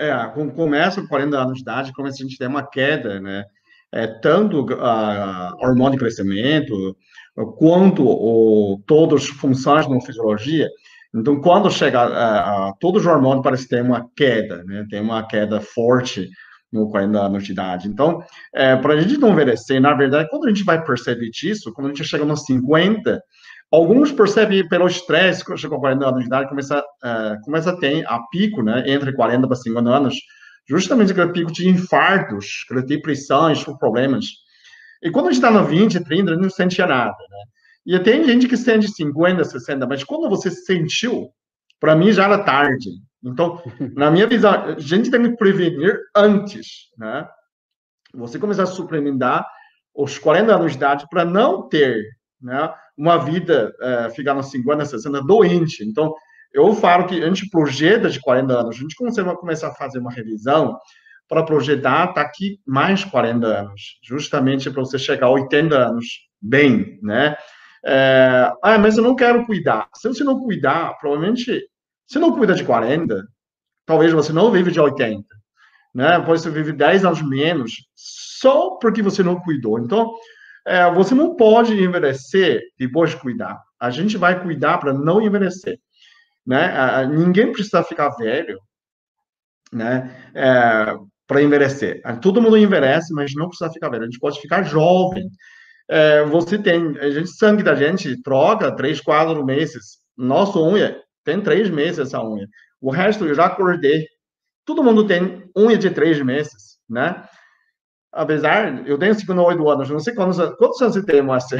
É, começa com 40 anos de idade, começa a gente ter uma queda, né? É, tanto a hormônio de crescimento, quanto o, todas as funções da fisiologia. Então, quando chega a, a, todos os hormônios, parece ter uma queda, né? Tem uma queda forte no 40 anos de idade. Então, é, para a gente não envelhecer, na verdade, quando a gente vai perceber isso, quando a gente chega nos 50, alguns percebem pelo estresse, chega aos 40 anos de idade, começa, é, começa a ter a pico, né, entre 40 e 50 anos, justamente aquele pico de infartos, aquele depressões, problemas. E quando a gente está no 20, 30, a gente não sentia nada, né? E tem gente que sente 50, 60, mas quando você sentiu, para mim já era tarde. Então, na minha visão, a gente tem que prevenir antes, né? Você começar a suplementar os 40 anos de idade para não ter né, uma vida, é, ficar nos 50, 60 doente. Então, eu falo que a gente projeta de 40 anos, a gente vai começar a fazer uma revisão para projetar tá aqui mais 40 anos, justamente para você chegar a 80 anos bem, né? É, ah, mas eu não quero cuidar. Se você não cuidar, provavelmente se não cuida de 40, talvez você não vive de 80, né? Pode você vive 10 anos menos só porque você não cuidou. Então, é, você não pode envelhecer depois de cuidar. A gente vai cuidar para não envelhecer, né? ninguém precisa ficar velho, né? É, para envelhecer. Todo mundo envelhece, mas não precisa ficar velho. A gente pode ficar jovem. É, você tem, a gente, sangue da gente troca três, quatro meses. Nossa unha tem três meses essa unha. O resto eu já acordei. Todo mundo tem unha de três meses, né? Apesar, eu tenho 58 anos, não sei quantos, quantos anos você tem, Márcio?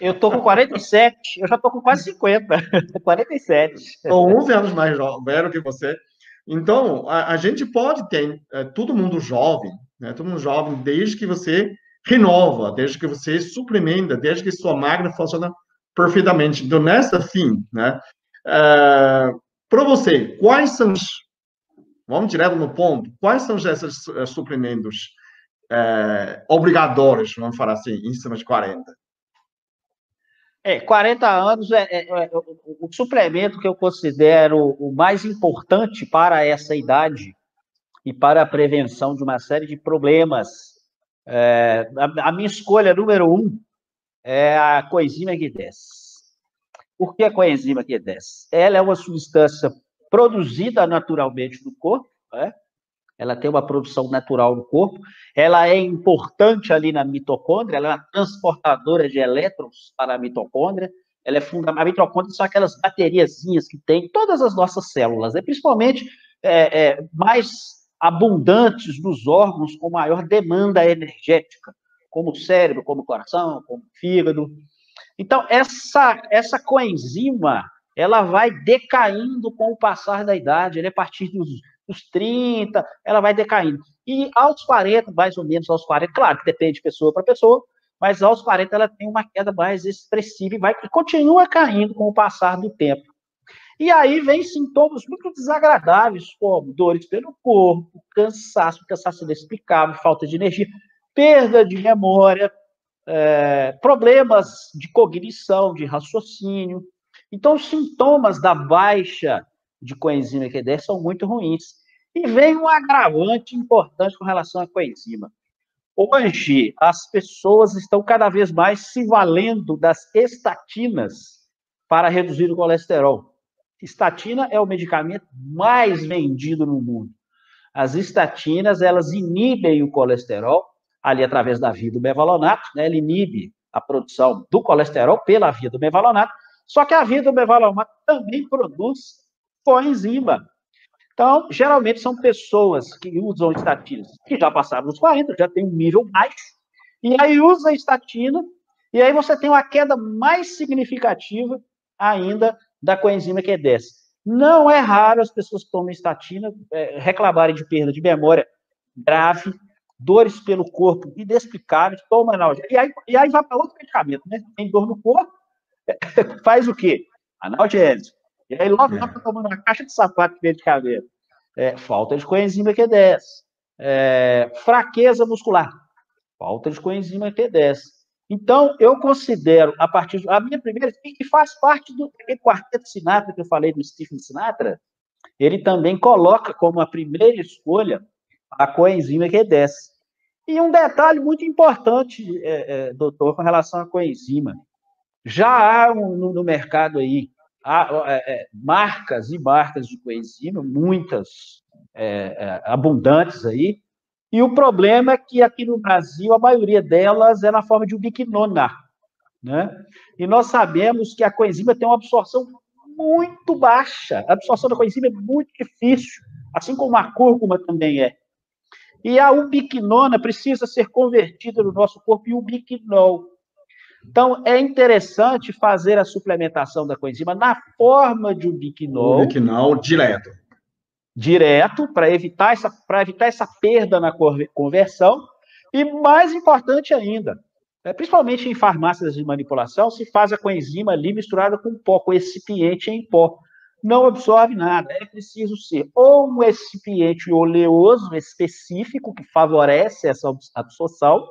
Eu tô com 47, eu já tô com quase 50, 47. Sou 11 anos mais velho que você. Então, a, a gente pode ter é, todo mundo jovem, né? Todo mundo jovem, desde que você renova, desde que você suplementa, desde que sua máquina funciona perfeitamente. Então, nessa fim, né? É, Para você, quais são os, vamos direto no ponto, quais são esses uh, suplementos é, obrigatórios, vamos falar assim, em cima de 40? É, 40 anos é, é, é o, suplemento que eu considero o mais importante para essa idade e para a prevenção de uma série de problemas. É, a, a, minha escolha número um é a coenzima Q10. Por que a coenzima Q10? Ela é uma substância produzida naturalmente no corpo, né? Ela tem uma produção natural no corpo, ela é importante ali na mitocôndria, ela é uma transportadora de elétrons para a mitocôndria, ela é fundamental. A mitocôndria são aquelas bateriazinhas que tem todas as nossas células, né? principalmente é, é, mais abundantes nos órgãos com maior demanda energética, como o cérebro, como o coração, como o fígado. Então, essa, essa coenzima, ela vai decaindo com o passar da idade, ela é a partir dos os 30, ela vai decaindo. E aos 40, mais ou menos aos 40, claro que depende de pessoa para pessoa, mas aos 40 ela tem uma queda mais expressiva e, vai, e continua caindo com o passar do tempo. E aí vem sintomas muito desagradáveis, como dores pelo corpo, cansaço, cansaço inexplicável, falta de energia, perda de memória, é, problemas de cognição, de raciocínio. Então, os sintomas da baixa de coenzima Q10 são muito ruins. E vem um agravante importante com relação à coenzima. Hoje, as pessoas estão cada vez mais se valendo das estatinas para reduzir o colesterol. Estatina é o medicamento mais vendido no mundo. As estatinas, elas inibem o colesterol, ali através da via do mevalonato, né? Ele inibe a produção do colesterol pela via do mevalonato, só que a via do mevalonato também produz coenzima, então, geralmente são pessoas que usam estatinas que já passaram dos 40, já tem um nível baixo, e aí usa a estatina, e aí você tem uma queda mais significativa ainda da coenzima Q10. Não é raro as pessoas que tomam estatina é, reclamarem de perda de memória grave, dores pelo corpo inexplicáveis, toma analgésico, e aí, e aí vai para outro medicamento, né? Tem dor no corpo, faz o quê? Analgésico. E aí logo é. tá tomando uma caixa de sapato de medicamento. É, falta de coenzima Q10. É, fraqueza muscular. Falta de coenzima Q10. Então, eu considero, a partir. A minha primeira, que faz parte do quarteto Sinatra que eu falei do Stephen Sinatra, ele também coloca como a primeira escolha a coenzima Q10. E um detalhe muito importante, é, é, doutor, com relação à coenzima. Já há um, no, no, mercado aí há, é, é marcas e marcas de coenzima, muitas é, é, abundantes aí, e o problema é que aqui no Brasil a maioria delas é na forma de ubiquinona, né? E nós sabemos que a coenzima tem uma absorção muito baixa. A absorção da coenzima é muito difícil, assim como a cúrcuma também é. E a ubiquinona precisa ser convertida no nosso corpo em ubiquinol. Então, é interessante fazer a suplementação da coenzima na forma de ubiquinol. Ubiquinol direto. Direto, para evitar, essa, evitar essa perda na conversão. E mais importante ainda, é, principalmente em farmácias de manipulação, se faz a coenzima ali misturada com pó, com excipiente em pó. Não absorve nada. É preciso ser ou um excipiente oleoso específico que favorece essa absorção,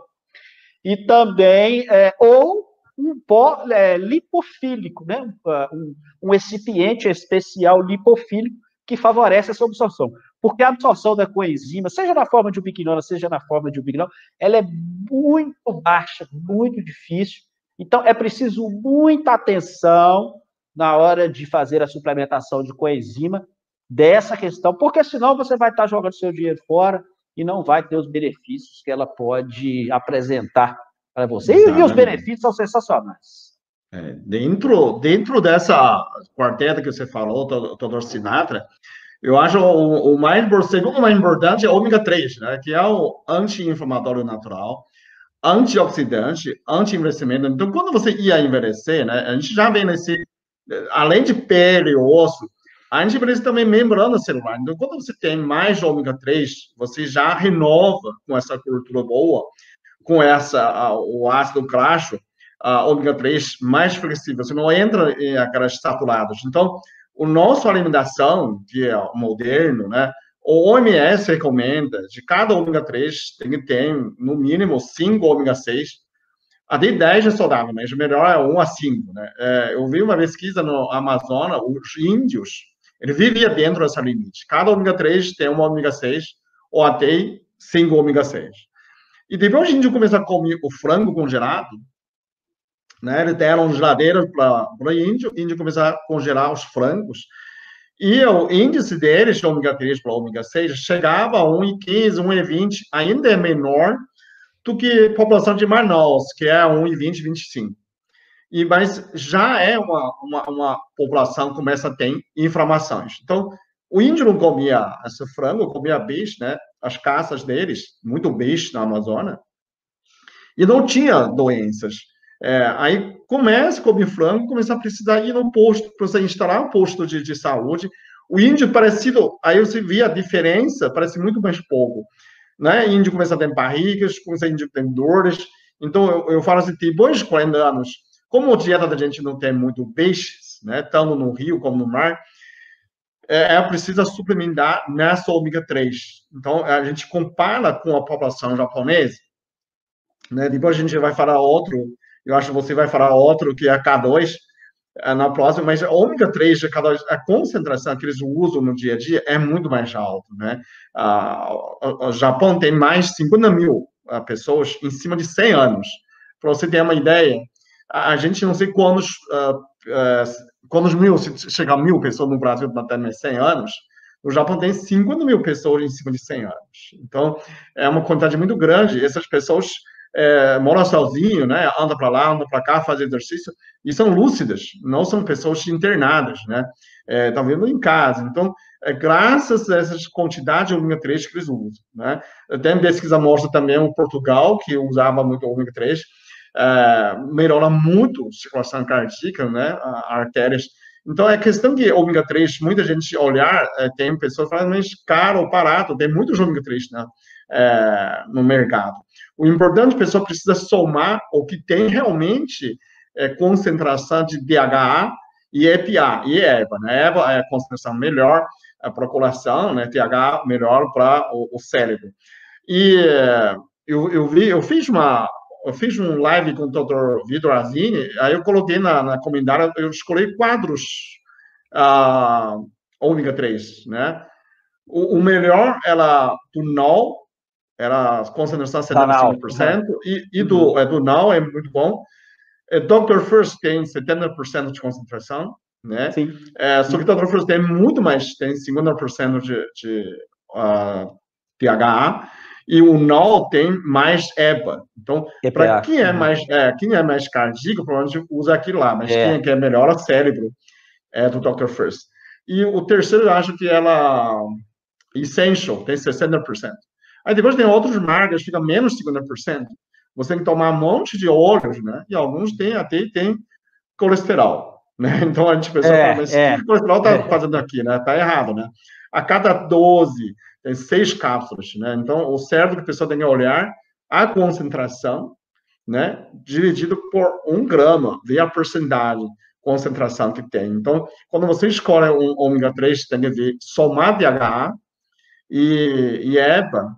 e também é, ou um pó é, lipofílico, né? Um, um excipiente especial lipofílico que favorece essa absorção. Porque a absorção da coenzima, seja na forma de ubiquinona, seja na forma de ubiquinol, ela é muito baixa, muito difícil. Então, é preciso muita atenção na hora de fazer a suplementação de coenzima dessa questão, porque senão você vai estar jogando seu dinheiro fora e não vai ter os benefícios que ela pode apresentar para você. E, e, os benefícios são sensacionais. É, dentro, dentro dessa quarteta que você falou, Todor Sinatra, eu acho o, o mais, segundo mais importante é o ômega 3, né, que é o anti-inflamatório natural, antioxidante, anti-envelhecimento. Então, quando você ia envelhecer, né, a gente já vê nesse, além de pele, osso, a gente precisa também membrana celular. Então, quando você tem mais ômega 3, você já renova com essa cultura boa, com essa, o ácido graxo, a ômega 3 mais flexível, você não entra em aquelas saturadas. Então, o nossa alimentação, que é moderno, né? O OMS recomenda, de cada ômega 3, tem que ter, no mínimo, 5 ômega 6. Até 10 é saudável, mas melhor é 1 a 5, né? É, eu vi uma pesquisa no Amazonas, os índios, ele vivia dentro dessa limite. Cada ômega 3 tem um ômega 6, ou até 5 ômega 6. E depois o índio começou a comer o frango congelado, né? Eles deram geladeiras para o índio, o índio começou a congelar os frangos, e o índice deles, de ômega 3 para ômega 6, chegava a 1,15, 1,20, ainda é menor do que a população de Manaus, que é 1,20, 25. E, mas já é uma, uma, uma população que começa a ter inflamações. Então, o índio não comia esse frango, comia bicho, né? As caças deles, muito bicho na Amazônia, e não tinha doenças. É, aí começa a comer frango, começa a precisar ir no posto, para você instalar um posto de, de saúde. O índio parecido, aí você via a diferença, parece muito mais pouco. Né? O índio começa a ter barrigas, começa a ter dores. Então, eu, eu falo assim, depois de 40 anos, como a dieta da gente não tem muito peixes, né, tanto no rio como no mar, é, é preciso suplementar nessa ômega 3. Então, a gente compara com a população japonesa, né, depois a gente vai falar outro eu acho que você vai falar outro que é K2 é, na próxima, mas ômega 3 de K2, a concentração que eles usam no dia a dia é muito mais alta, né? Ah, o Japão tem mais de 50 mil ah, pessoas em cima de 100 anos. Para você ter uma ideia, a gente não sei quantos, uh, uh, quantos mil, se chegar mil pessoas no Brasil até mais 100 anos, o Japão tem 50 mil pessoas em cima de 100 anos. Então, é uma quantidade muito grande. Essas pessoas é, mora sozinho, né? Anda para lá, anda para cá, faz exercício e são lúcidas, não são pessoas internadas, né? Estão é, vendo em casa. Então, é, graças a essas quantidades de ômega 3 que eles usam, né? Tem pesquisa mostra também o Portugal que usava muito ômega 3, é, melhora muito circulação cardíaca, né? artérias. Então, é questão de ômega 3, muita gente olhar, é, tem pessoas falando, mas caro ou barato, tem muitos ômega 3 né? É, no mercado. O importante, a pessoa precisa somar o que tem realmente é, concentração de DHA e EPA, e EVA, né? EVA é a concentração melhor é para a coração, né? TH melhor para o, o, cérebro. E eu, eu, vi, eu fiz uma, eu fiz um live com o Dr. Vitor Azini, aí eu coloquei na, na eu escolhi quadros, ah, ômega 3, né? O, o melhor era do NOL, era concentração 75%, e, e do, uhum. é, do NOL é muito bom. É, Dr. First tem 70% de concentração, né? Sim. É, só que Dr. First tem muito mais, tem 50% de, de uh, DHA, e o NOL tem mais EPA. Então, para quem é uhum. mais é, quem é mais cardíaco, provavelmente usa aquilo lá, mas é. quem é, melhor é cérebro é do Dr. First. E o terceiro, eu acho que ela Essential tem 60%. Aí depois tem outros marcas, fica menos 50%. Você tem que tomar um monte de óleos, né? E alguns têm até tem colesterol, né? Então a gente pensa, é, mas é, o colesterol está é. fazendo aqui, né? Está errado, né? A cada 12 tem seis cápsulas, né? Então, o certo que a pessoa tem que olhar a concentração, né? Dividido por um grama, ver a porcentagem concentração que tem. Então, quando você escolhe um ômega 3, tem que ver somar DHA e, e EPA,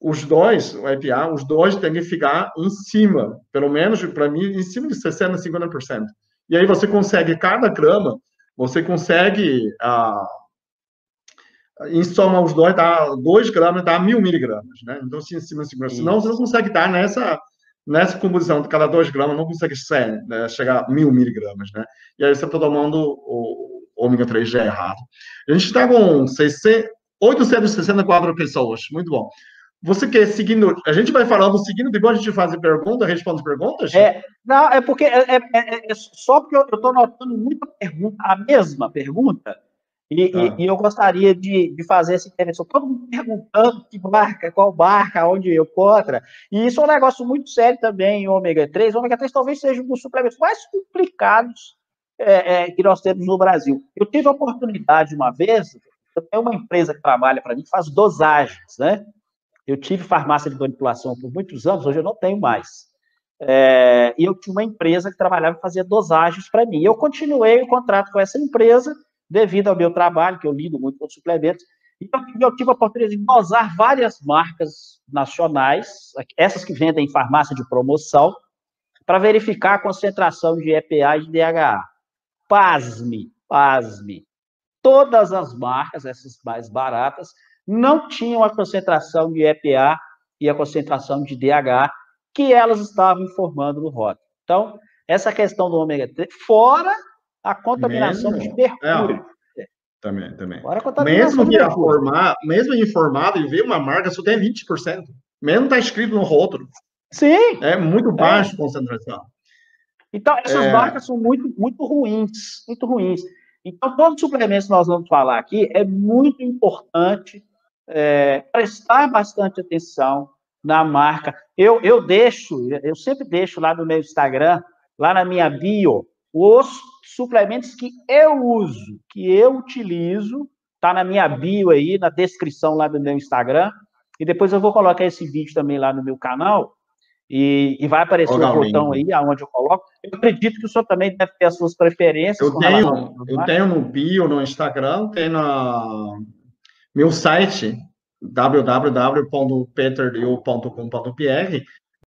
os dois, o EPA, os dois têm que ficar em cima, pelo menos para mim, em cima de 60%, 50%. E aí você consegue, cada grama, você consegue ah, em soma os dois, dá 2 gramas, dá mil miligramas, né? Então, se em cima 50, senão você não consegue dar nessa, nessa composição de cada 2 gramas, não consegue ser, né, chegar a mil miligramas, né? E aí você está tomando o, ômega 3 já errado. A gente está com 600, 864 pessoas, muito bom. Você quer seguindo? A gente vai falando seguindo, depois a gente faz pergunta, responde perguntas? É, não, é porque é, é, é, é só porque eu estou notando muita pergunta, a mesma pergunta, e, tá. e, e, eu gostaria de, de fazer essa intervenção. Todo mundo perguntando que barca, qual barca, onde eu contra. E isso é um negócio muito sério também, ômega 3. O ômega 3 talvez seja um dos suplementos mais complicados é, é, que nós temos no Brasil. Eu tive a oportunidade uma vez, eu tenho uma empresa que trabalha para mim, que faz dosagens, né? Eu tive farmácia de manipulação por muitos anos, hoje eu não tenho mais. É, e eu tinha uma empresa que trabalhava e fazia dosagens para mim. Eu continuei o contrato com essa empresa devido ao meu trabalho, que eu lido muito com suplementos. Então, eu tive a oportunidade de dosar várias marcas nacionais, essas que vendem em farmácia de promoção, para verificar a concentração de EPA e de DHA. Pasme, pasme. Todas as marcas, essas mais baratas, não tinham a concentração de EPA e a concentração de DHA que elas estavam informando no rótulo. Então, essa questão do ômega 3, fora a contaminação mesmo? de mercúrio. É, também, também. mesmo que mesmo informado e ver uma marca só tem 20%. Mesmo está escrito no rótulo. Sim. É muito baixo a concentração. Então, essas é... marcas são muito, muito ruins, muito ruins. Então, todos os suplementos que nós vamos falar aqui, é muito importante é, prestar bastante atenção na marca. Eu, eu deixo, eu sempre deixo lá no meu Instagram, lá na minha bio, os suplementos que eu uso, que eu utilizo, tá na minha bio aí, na descrição lá do meu Instagram, e depois eu vou colocar esse vídeo também lá no meu canal, e, e vai aparecer o um botão aí, aonde eu coloco. Eu acredito que o senhor também deve ter as suas preferências. Eu tenho, eu tenho no bio, no Instagram, tem na meu site, www.peterliu.com.br,